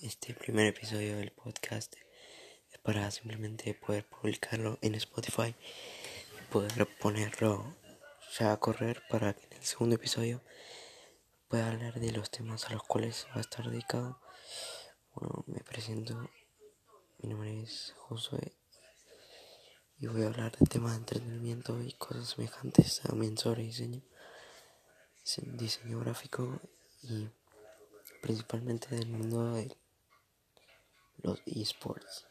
Este primer episodio del podcast es para simplemente poder publicarlo en Spotify y poder ponerlo ya a correr para que en el segundo episodio pueda hablar de los temas a los cuales va a estar dedicado. Bueno, me presento, mi nombre es Josué y voy a hablar de temas de entretenimiento y cosas semejantes también sobre diseño, diseño gráfico y principalmente del mundo de los esports.